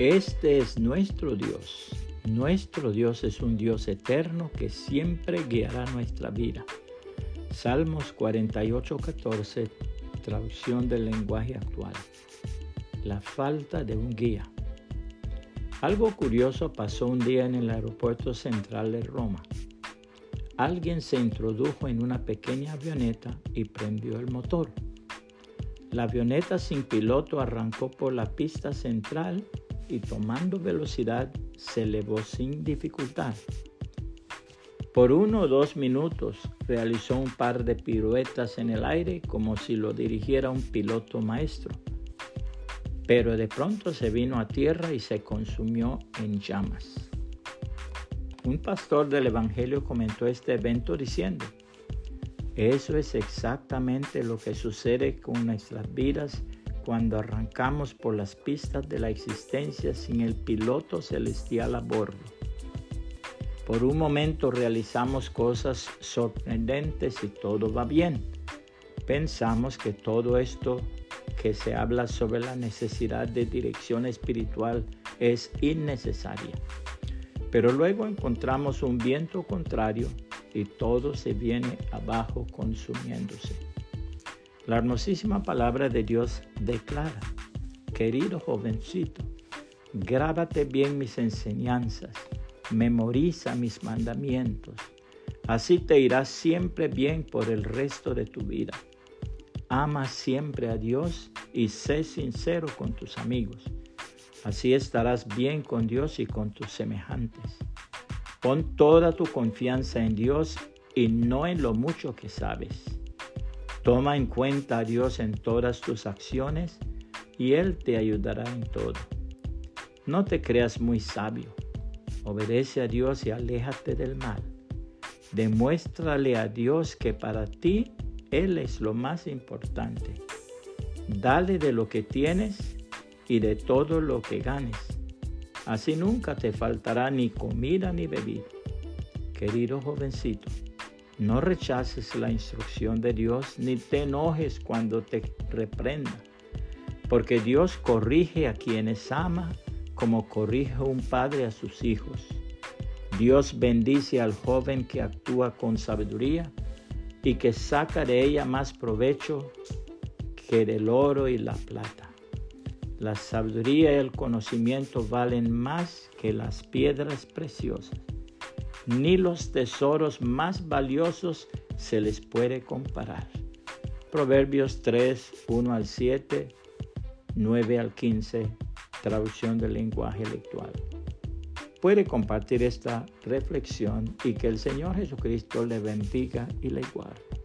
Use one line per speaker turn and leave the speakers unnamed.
Este es nuestro Dios. Nuestro Dios es un Dios eterno que siempre guiará nuestra vida. Salmos 48, 14, traducción del lenguaje actual. La falta de un guía. Algo curioso pasó un día en el aeropuerto central de Roma. Alguien se introdujo en una pequeña avioneta y prendió el motor. La avioneta sin piloto arrancó por la pista central y tomando velocidad se elevó sin dificultad. Por uno o dos minutos realizó un par de piruetas en el aire como si lo dirigiera un piloto maestro pero de pronto se vino a tierra y se consumió en llamas. Un pastor del Evangelio comentó este evento diciendo, eso es exactamente lo que sucede con nuestras vidas cuando arrancamos por las pistas de la existencia sin el piloto celestial a bordo. Por un momento realizamos cosas sorprendentes y todo va bien. Pensamos que todo esto que se habla sobre la necesidad de dirección espiritual es innecesaria. Pero luego encontramos un viento contrario y todo se viene abajo consumiéndose. La hermosísima palabra de Dios declara, querido jovencito, grábate bien mis enseñanzas, memoriza mis mandamientos, así te irás siempre bien por el resto de tu vida. Ama siempre a Dios y sé sincero con tus amigos. Así estarás bien con Dios y con tus semejantes. Pon toda tu confianza en Dios y no en lo mucho que sabes. Toma en cuenta a Dios en todas tus acciones y Él te ayudará en todo. No te creas muy sabio. Obedece a Dios y aléjate del mal. Demuéstrale a Dios que para ti él es lo más importante. Dale de lo que tienes y de todo lo que ganes. Así nunca te faltará ni comida ni bebida. Querido jovencito, no rechaces la instrucción de Dios ni te enojes cuando te reprenda, porque Dios corrige a quienes ama como corrige un padre a sus hijos. Dios bendice al joven que actúa con sabiduría y que saca de ella más provecho que del oro y la plata. La sabiduría y el conocimiento valen más que las piedras preciosas, ni los tesoros más valiosos se les puede comparar. Proverbios 3, 1 al 7, 9 al 15, traducción del lenguaje lectual puede compartir esta reflexión y que el Señor Jesucristo le bendiga y le guarde.